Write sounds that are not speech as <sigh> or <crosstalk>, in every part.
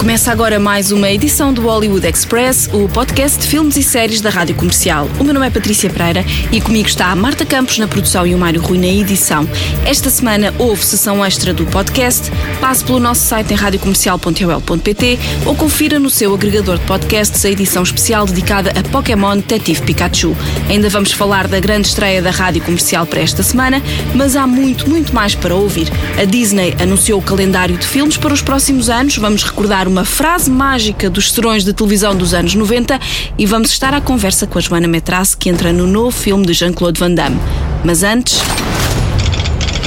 Começa agora mais uma edição do Hollywood Express, o podcast de filmes e séries da Rádio Comercial. O meu nome é Patrícia Pereira e comigo está a Marta Campos na produção e o Mário Rui na edição. Esta semana houve sessão extra do podcast. Passe pelo nosso site em radiocomercial.ol.pt ou confira no seu agregador de podcasts a edição especial dedicada a Pokémon Detetive Pikachu. Ainda vamos falar da grande estreia da Rádio Comercial para esta semana, mas há muito, muito mais para ouvir. A Disney anunciou o calendário de filmes para os próximos anos. Vamos recordar uma frase mágica dos serões de televisão dos anos 90 e vamos estar à conversa com a Joana Metrasse, que entra no novo filme de Jean-Claude Van Damme. Mas antes.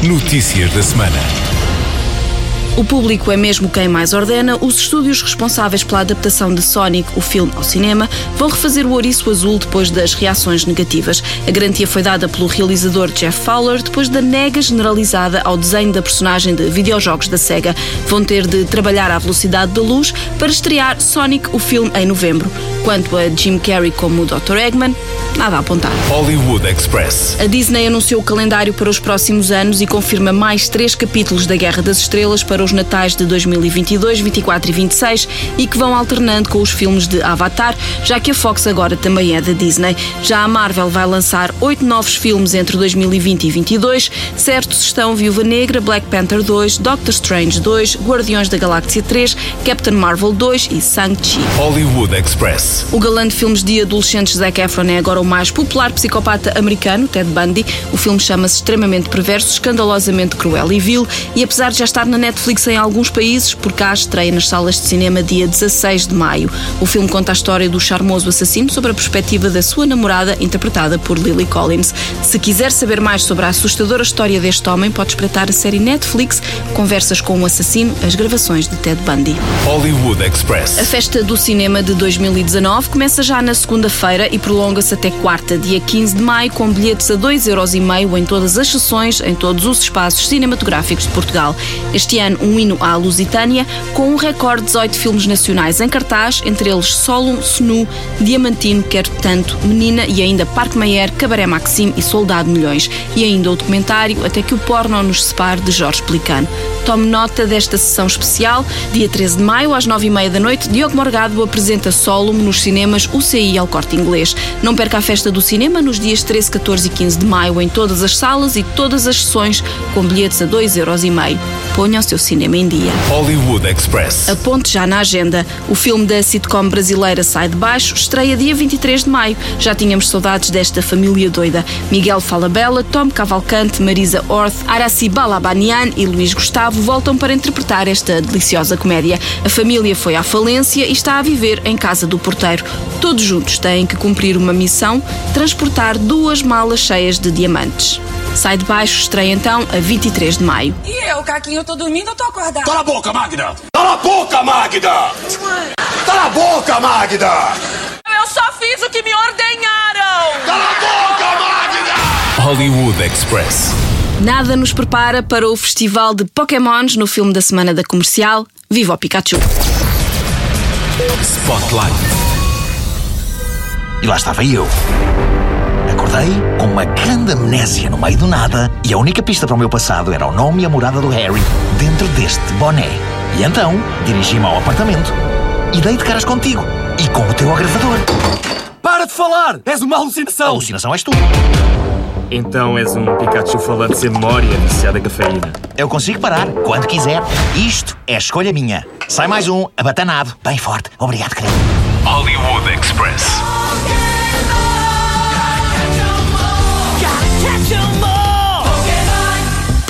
Notícias da semana. O público é mesmo quem mais ordena. Os estúdios responsáveis pela adaptação de Sonic, o filme, ao cinema, vão refazer o ouriço azul depois das reações negativas. A garantia foi dada pelo realizador Jeff Fowler depois da nega generalizada ao desenho da personagem de videojogos da SEGA. Vão ter de trabalhar à velocidade da luz para estrear Sonic, o filme, em novembro. Quanto a Jim Carrey como o Dr. Eggman, nada a apontar. Hollywood Express. A Disney anunciou o calendário para os próximos anos e confirma mais três capítulos da Guerra das Estrelas para os natais de 2022, 24 e 26 e que vão alternando com os filmes de Avatar, já que a Fox agora também é da Disney. Já a Marvel vai lançar oito novos filmes entre 2020 e 2022. Certos estão Viúva Negra, Black Panther 2, Doctor Strange 2, Guardiões da Galáxia 3, Captain Marvel 2 e Shang-Chi. Hollywood Express. O galã de filmes de adolescentes Zac Efron é agora o mais popular psicopata americano, Ted Bundy. O filme chama-se extremamente perverso, escandalosamente cruel e vil e apesar de já estar na Netflix em alguns países, por cá estreia nas salas de cinema dia 16 de maio. O filme conta a história do charmoso assassino sobre a perspectiva da sua namorada, interpretada por Lily Collins. Se quiser saber mais sobre a assustadora história deste homem, pode espreitar a série Netflix Conversas com o Assassino, as gravações de Ted Bundy. Hollywood Express. A festa do cinema de 2019 começa já na segunda-feira e prolonga-se até quarta, dia 15 de maio, com bilhetes a 2,5€ em todas as sessões, em todos os espaços cinematográficos de Portugal. Este ano, um hino à Lusitânia, com um recorde de 18 filmes nacionais em cartaz, entre eles Solo, Snu, Diamantino, Quero Tanto, Menina e ainda Parque Mayer, Cabaré Maxime e Soldado Milhões. E ainda o documentário Até que o Porno nos separe, de Jorge Pelicano. Tome nota desta sessão especial. Dia 13 de maio, às 9h30 da noite, Diogo Morgado apresenta Solo nos cinemas UCI ao Corte Inglês. Não perca a festa do cinema nos dias 13, 14 e 15 de maio em todas as salas e todas as sessões com bilhetes a 2,5€. Ponha o seu cinema em dia. Hollywood Express. Aponte já na agenda. O filme da sitcom brasileira Sai de Baixo estreia dia 23 de maio. Já tínhamos saudades desta família doida. Miguel Falabella, Tom Cavalcante, Marisa Orth, Araci Balabanian e Luís Gustavo voltam para interpretar esta deliciosa comédia. A família foi à falência e está a viver em casa do porteiro. Todos juntos têm que cumprir uma missão: transportar duas malas cheias de diamantes. Sai de baixo estreia então a 23 de maio. E eu, Caquinho, eu tô dormindo ou tô acordado? Cala a boca, Magda! Cala a boca, Magda! Cala a boca, Magda! Eu só fiz o que me ordenharam! Cala a boca, Magda! Hollywood Express. Nada nos prepara para o festival de Pokémons no filme da semana da comercial. Viva o Pikachu! Spotlight. E lá estava eu. Acordei com uma grande amnésia no meio do nada e a única pista para o meu passado era o nome e a morada do Harry dentro deste boné. E então dirigi-me ao apartamento e dei de caras contigo e com o teu agravador. Para de falar! És uma alucinação! A alucinação és tu. Então és um Pikachu falante sem memória, viciado a cafeína. Eu consigo parar quando quiser. Isto é escolha minha. Sai mais um, abatanado, bem forte. Obrigado, querido. Hollywood Express. your money.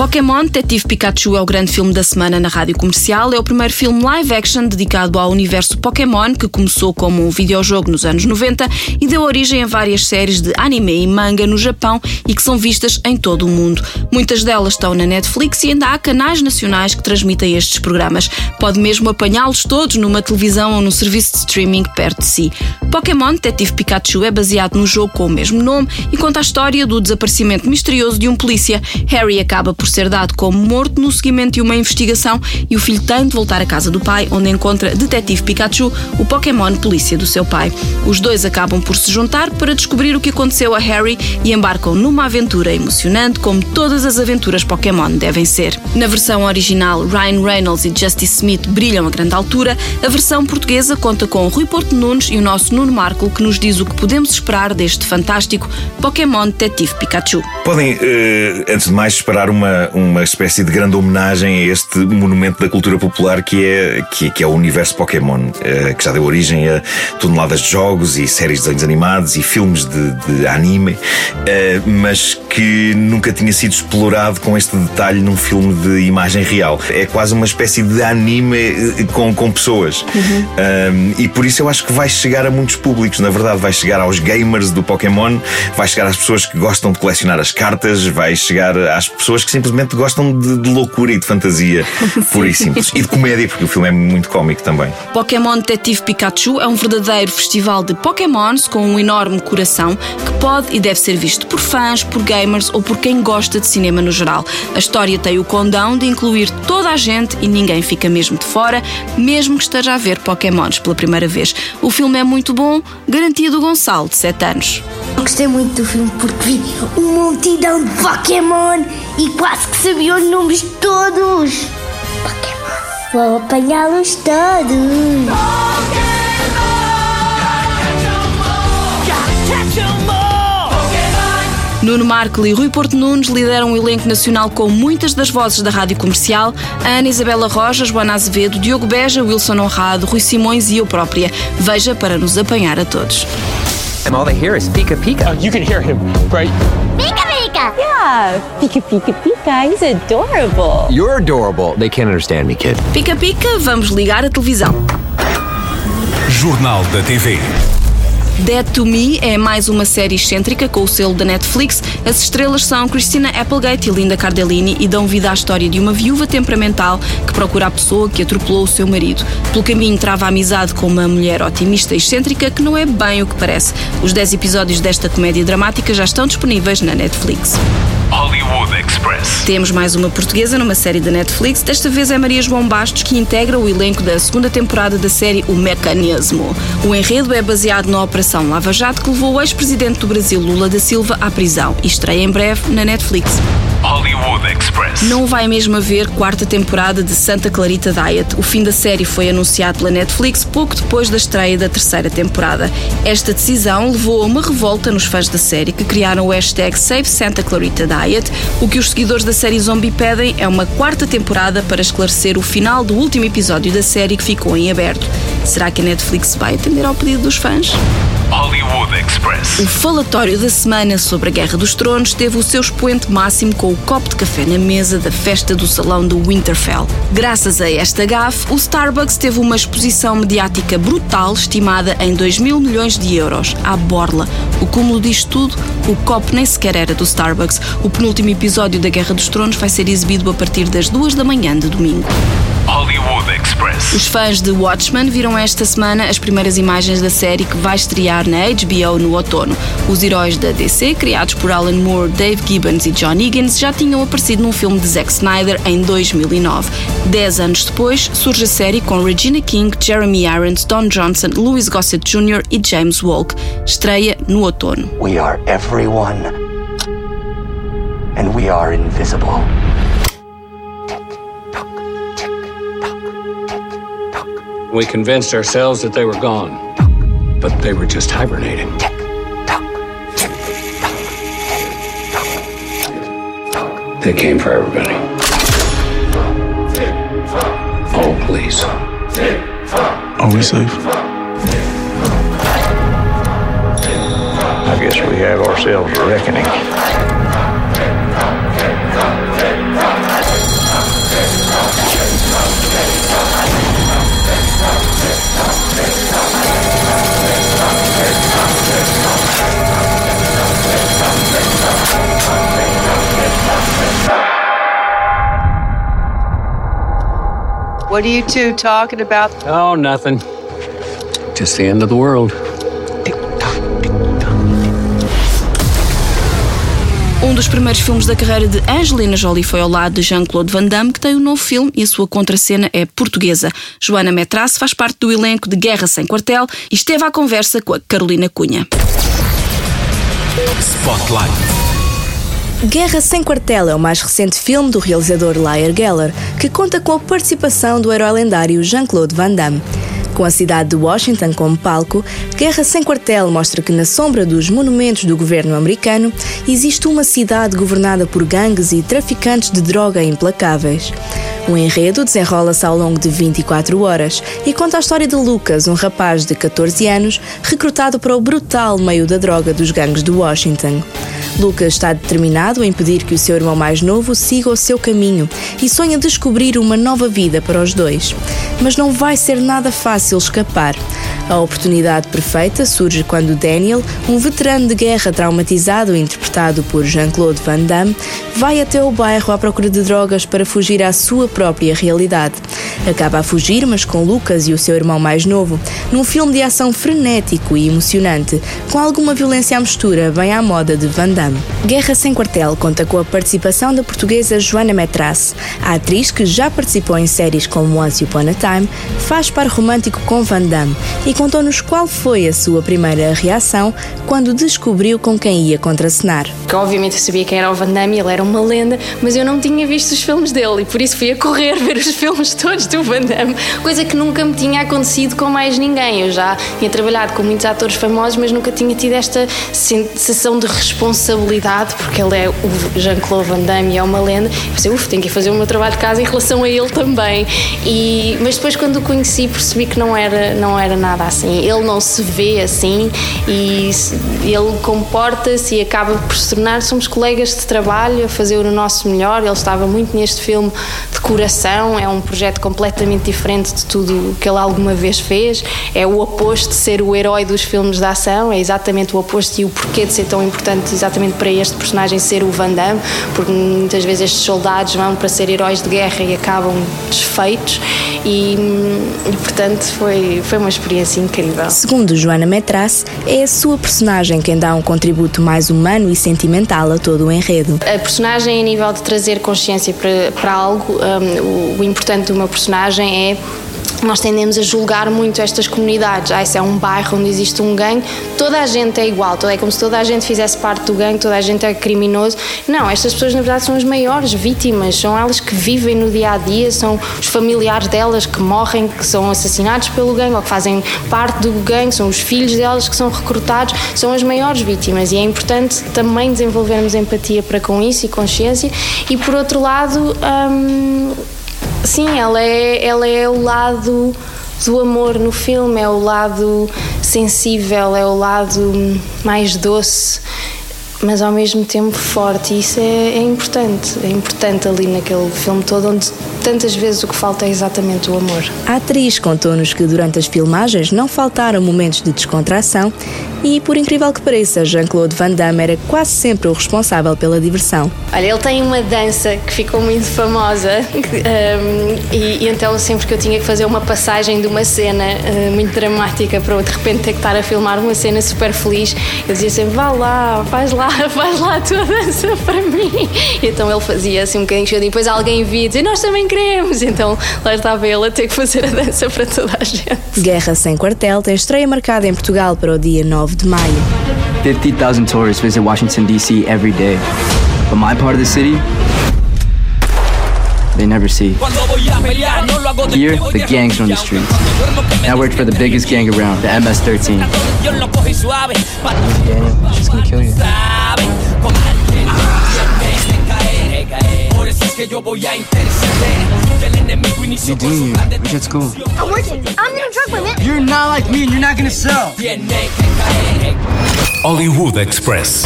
Pokémon Detetive Pikachu é o grande filme da semana na rádio comercial. É o primeiro filme live action dedicado ao universo Pokémon, que começou como um videojogo nos anos 90 e deu origem a várias séries de anime e manga no Japão e que são vistas em todo o mundo. Muitas delas estão na Netflix e ainda há canais nacionais que transmitem estes programas. Pode mesmo apanhá-los todos numa televisão ou num serviço de streaming perto de si. Pokémon Detetive Pikachu é baseado no jogo com o mesmo nome e conta a história do desaparecimento misterioso de um polícia. Harry acaba por ser dado como morto no seguimento de uma investigação e o filho tem de voltar à casa do pai, onde encontra Detetive Pikachu, o Pokémon polícia do seu pai. Os dois acabam por se juntar para descobrir o que aconteceu a Harry e embarcam numa aventura emocionante, como todas as aventuras Pokémon devem ser. Na versão original, Ryan Reynolds e Justice Smith brilham a grande altura. A versão portuguesa conta com Rui Porto Nunes e o nosso Nuno Marco, que nos diz o que podemos esperar deste fantástico Pokémon Detetive Pikachu. Podem, eh, antes de mais, esperar uma, uma espécie de grande homenagem a este monumento da cultura popular que é, que, que é o universo Pokémon, eh, que já deu origem a toneladas de jogos e séries de desenhos animados e filmes de, de anime, eh, mas que nunca tinha sido explorado com este detalhe num filme de imagem real. É quase uma espécie de anime eh, com, com pessoas. Um, e por isso eu acho que vai chegar a muitos públicos. Na verdade, vai chegar aos gamers do Pokémon, vai chegar às pessoas que gostam de colecionar as cartas, vai chegar às pessoas que simplesmente gostam de, de loucura e de fantasia, <laughs> pura e simples. E de comédia, porque o filme é muito cómico também. Pokémon Detetive Pikachu é um verdadeiro festival de Pokémons com um enorme coração que pode e deve ser visto por fãs, por gamers ou por quem gosta de cinema no geral. A história tem o condão de incluir toda a gente e ninguém fica mesmo de fora, mesmo que esteja a ver Pokémons pela primeira vez. O filme é muito bom, garantia do Gonçalo, de 7 anos. Gostei muito do filme porque vi uma multidão de Pokémon e quase que sabia os nomes de todos. Pokémon. Vou apanhá-los todos. Nuno Marco e Rui Porto Nunes lideram o elenco nacional com muitas das vozes da rádio comercial: Ana Isabela Rojas, Joana Azevedo, Diogo Beja, Wilson Honrado, Rui Simões e eu própria. Veja para nos apanhar a todos. And all they hear is Pika Pika. Uh, you can hear him, right? Pika pica. Yeah, Pika Pika Pika, he's adorable. You're adorable. They can't understand me, kid. Pika Pica, vamos ligar a televisão. Jornal da TV. Dead to Me é mais uma série excêntrica com o selo da Netflix. As estrelas são Christina Applegate e Linda Cardellini e dão vida à história de uma viúva temperamental que procura a pessoa que atropelou o seu marido. Pelo caminho trava amizade com uma mulher otimista e excêntrica que não é bem o que parece. Os 10 episódios desta comédia dramática já estão disponíveis na Netflix. Hollywood Express. Temos mais uma portuguesa numa série da Netflix. Desta vez é Maria João Bastos que integra o elenco da segunda temporada da série O Mecanismo. O enredo é baseado na Operação Lava Jato que levou o ex-presidente do Brasil Lula da Silva à prisão e estreia em breve na Netflix. Hollywood Express. Não vai mesmo haver quarta temporada de Santa Clarita Diet. O fim da série foi anunciado pela Netflix pouco depois da estreia da terceira temporada. Esta decisão levou a uma revolta nos fãs da série que criaram o hashtag Save Santa Clarita Diet. O que os seguidores da série Zombie pedem é uma quarta temporada para esclarecer o final do último episódio da série que ficou em aberto. Será que a Netflix vai atender ao pedido dos fãs? Hollywood Express. O falatório da semana sobre a Guerra dos Tronos teve o seu expoente máximo com o copo de café na mesa da festa do salão do Winterfell. Graças a esta gafe, o Starbucks teve uma exposição mediática brutal estimada em 2 mil milhões de euros, à borla. O cúmulo disto tudo, o copo nem sequer era do Starbucks. O penúltimo episódio da Guerra dos Tronos vai ser exibido a partir das duas da manhã de domingo. Hollywood Express. Os fãs de Watchmen viram esta semana as primeiras imagens da série que vai estrear na HBO no outono. Os heróis da DC, criados por Alan Moore, Dave Gibbons e John Higgins, já tinham aparecido num filme de Zack Snyder em 2009. Dez anos depois, surge a série com Regina King, Jeremy Irons, Don Johnson, Louis Gossett Jr. e James Wolk. Estreia no outono. We are everyone, and we are invisible. We convinced ourselves that they were gone, but they were just hibernating. tick tick tick tick tick They came for everybody. Oh, please. Are we safe? I guess we have ourselves a reckoning. What are you two talking about? Oh, nothing. Just the end of the world. Um Um dos primeiros filmes da carreira de Angelina Jolie foi ao lado de Jean-Claude Van Damme, que tem um novo filme e a sua contracena é portuguesa. Joana Metrasse faz parte do elenco de Guerra Sem Quartel e esteve à conversa com a Carolina Cunha. Spotlight. Guerra Sem Quartel é o mais recente filme do realizador Liar Geller, que conta com a participação do herói lendário Jean-Claude Van Damme. Com a cidade de Washington como palco, Guerra Sem Quartel mostra que na sombra dos monumentos do governo americano existe uma cidade governada por gangues e traficantes de droga implacáveis. O enredo desenrola-se ao longo de 24 horas e conta a história de Lucas, um rapaz de 14 anos recrutado para o brutal meio da droga dos gangues de Washington. Lucas está determinado a impedir que o seu irmão mais novo siga o seu caminho e sonha descobrir uma nova vida para os dois. Mas não vai ser nada fácil escapar. A oportunidade perfeita surge quando Daniel, um veterano de guerra traumatizado interpretado por Jean-Claude Van Damme, vai até o bairro à procura de drogas para fugir à sua própria realidade. Acaba a fugir, mas com Lucas e o seu irmão mais novo, num filme de ação frenético e emocionante, com alguma violência à mistura bem à moda de Van Damme. Guerra Sem Quartel conta com a participação da portuguesa Joana Metrasse. A atriz, que já participou em séries como Once Upon a Time, faz par romântico com Van Damme e contou-nos qual foi a sua primeira reação quando descobriu com quem ia contracenar. Que obviamente eu sabia quem era o Van Damme, ele era uma lenda, mas eu não tinha visto os filmes dele e por isso fui a correr <laughs> ver os filmes todos do Van Damme, coisa que nunca me tinha acontecido com mais ninguém. Eu já tinha trabalhado com muitos atores famosos, mas nunca tinha tido esta sensação de responsabilidade, porque ele é o Jean-Claude Van Damme e é uma lenda. Eu pensei, uff, tenho que fazer o meu trabalho de casa em relação a ele também. E, mas depois, quando o conheci, percebi que não era, não era nada assim. Ele não se vê assim e ele comporta-se e acaba por se tornar. Somos colegas de trabalho a fazer o nosso melhor. Ele estava muito neste filme de coração. É um projeto completamente diferente de tudo que ele alguma vez fez. É o oposto de ser o herói dos filmes de ação. É exatamente o oposto e o porquê de ser tão importante exatamente para este personagem ser o Van Damme, porque muitas vezes estes soldados vão para ser heróis de guerra e acabam desfeitos. E, e portanto foi, foi uma experiência incrível. Segundo Joana Metrasse, é a sua personagem quem dá um contributo mais humano e sentimental a todo o enredo. A personagem, a nível de trazer consciência para, para algo, um, o, o importante do meu personagem é nós tendemos a julgar muito estas comunidades. Ah, isso é um bairro onde existe um gangue, toda a gente é igual, é como se toda a gente fizesse parte do gangue, toda a gente é criminoso. Não, estas pessoas na verdade são as maiores vítimas, são elas que vivem no dia a dia, são os familiares delas que morrem, que são assassinados pelo gangue ou que fazem parte do gangue, são os filhos delas que são recrutados, são as maiores vítimas. E é importante também desenvolvermos empatia para com isso e consciência. E por outro lado, hum, Sim, ela é, ela é o lado do amor no filme, é o lado sensível, é o lado mais doce, mas ao mesmo tempo forte. E isso é, é importante, é importante ali naquele filme todo, onde tantas vezes o que falta é exatamente o amor. A atriz contou-nos que durante as filmagens não faltaram momentos de descontração e, por incrível que pareça, Jean-Claude Van Damme era quase sempre o responsável pela diversão. Olha, ele tem uma dança que ficou muito famosa <laughs> um, e, e, então sempre que eu tinha que fazer uma passagem de uma cena uh, muito dramática para de repente ter que estar a filmar uma cena super feliz, eu dizia sempre, vá lá, faz lá, <laughs> faz lá a tua dança para mim. E então ele fazia assim um bocadinho e depois alguém via e dizia, nós também queremos. Então lá estava ele a ter que fazer a dança para toda a gente. Guerra Sem Quartel tem estreia marcada em Portugal para o dia 9 de maio. 50,000 tourists visit Washington, D.C. every day. But my part of the city, they never see. Here, the gangs run the streets. I worked for the biggest gang around, the MS-13. Daniel, she's gonna kill you. What are you doing here? We should school. I'm working. I'm in a drug permit. You're not like me and you're not gonna sell. Hollywood Express.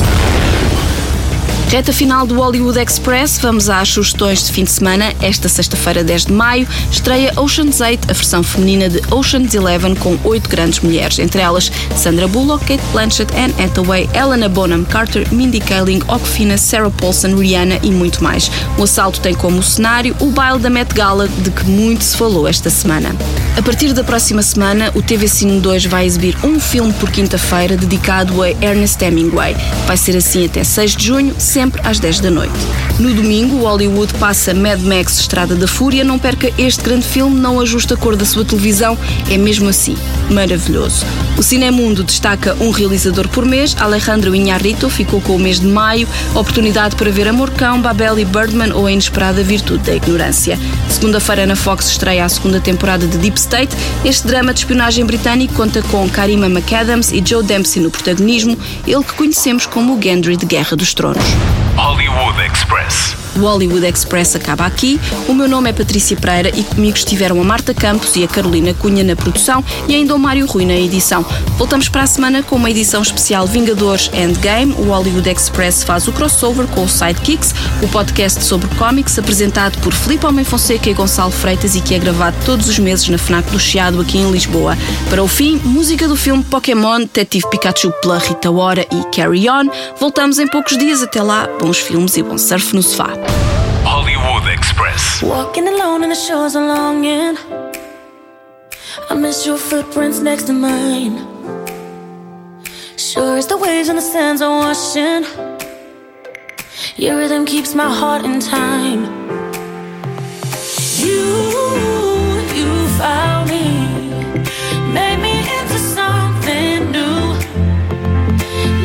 Reta final do Hollywood Express, vamos às sugestões de fim de semana. Esta sexta-feira, 10 de maio, estreia Ocean's 8, a versão feminina de Ocean's Eleven, com oito grandes mulheres, entre elas Sandra Bullock, Kate Blanchett, Anne Hathaway, Helena Bonham Carter, Mindy Kaling, Okfina, Sarah Paulson, Rihanna e muito mais. O assalto tem como cenário o baile da Met Gala, de que muito se falou esta semana. A partir da próxima semana, o TV Cine 2 vai exibir um filme por quinta-feira dedicado a Ernest Hemingway. Vai ser assim até 6 de junho, sempre às 10 da noite. No domingo, o Hollywood passa Mad Max Estrada da Fúria. Não perca este grande filme, não ajusta a cor da sua televisão, é mesmo assim, maravilhoso. O Cinemundo destaca um realizador por mês. Alejandro Inharrito ficou com o mês de maio, oportunidade para ver Amorcão, Babel e Birdman ou a inesperada virtude da ignorância. Segunda-feira na Fox estreia a segunda temporada de Deep State. Este drama de espionagem britânico conta com Karima McAdams e Joe Dempsey no protagonismo, ele que conhecemos como o Gendry de Guerra dos Tronos. Hollywood Express. O Hollywood Express acaba aqui. O meu nome é Patrícia Pereira e comigo estiveram a Marta Campos e a Carolina Cunha na produção e ainda o Mário Rui na edição. Voltamos para a semana com uma edição especial Vingadores Endgame. O Hollywood Express faz o crossover com o Sidekicks, o podcast sobre cómics apresentado por Filipe Homem Fonseca e Gonçalo Freitas e que é gravado todos os meses na FNAC do Chiado aqui em Lisboa. Para o fim, música do filme Pokémon, Detetive Pikachu pela Rita Ora e Carry On. Voltamos em poucos dias. Até lá, bons filmes e bom surf no sofá. Hollywood Express. Walking alone in the shores of longing. I miss your footprints next to mine. Sure as the waves and the sands are washing. Your rhythm keeps my heart in time. You, you found me, made me into something new.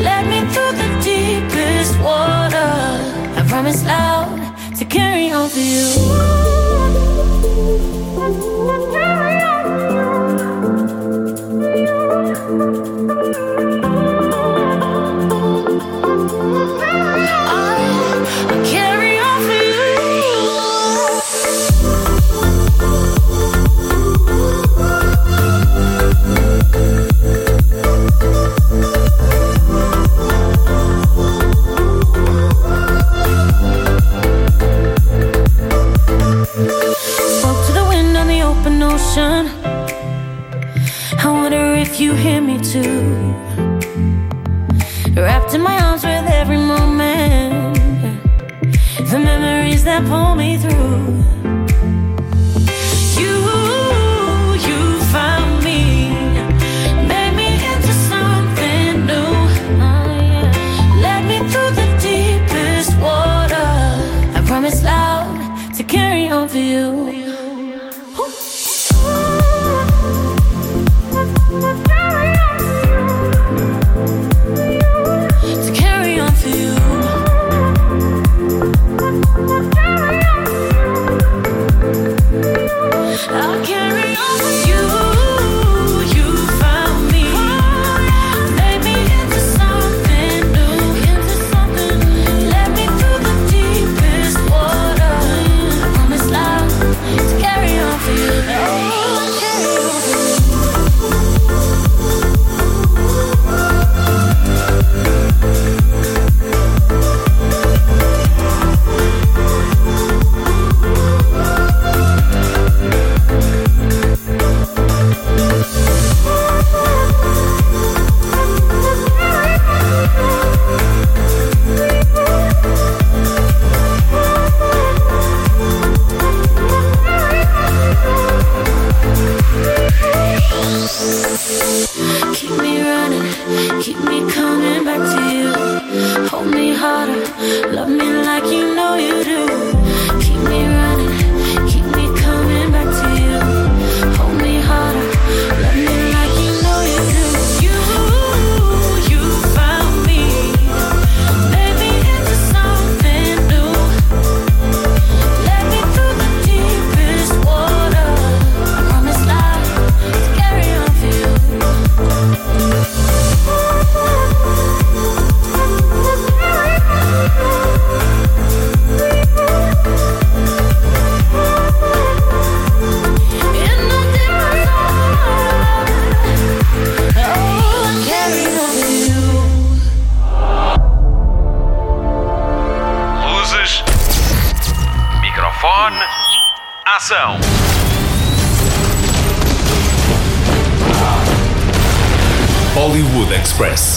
Led me through the deepest water. I promise to carry on for you. Express.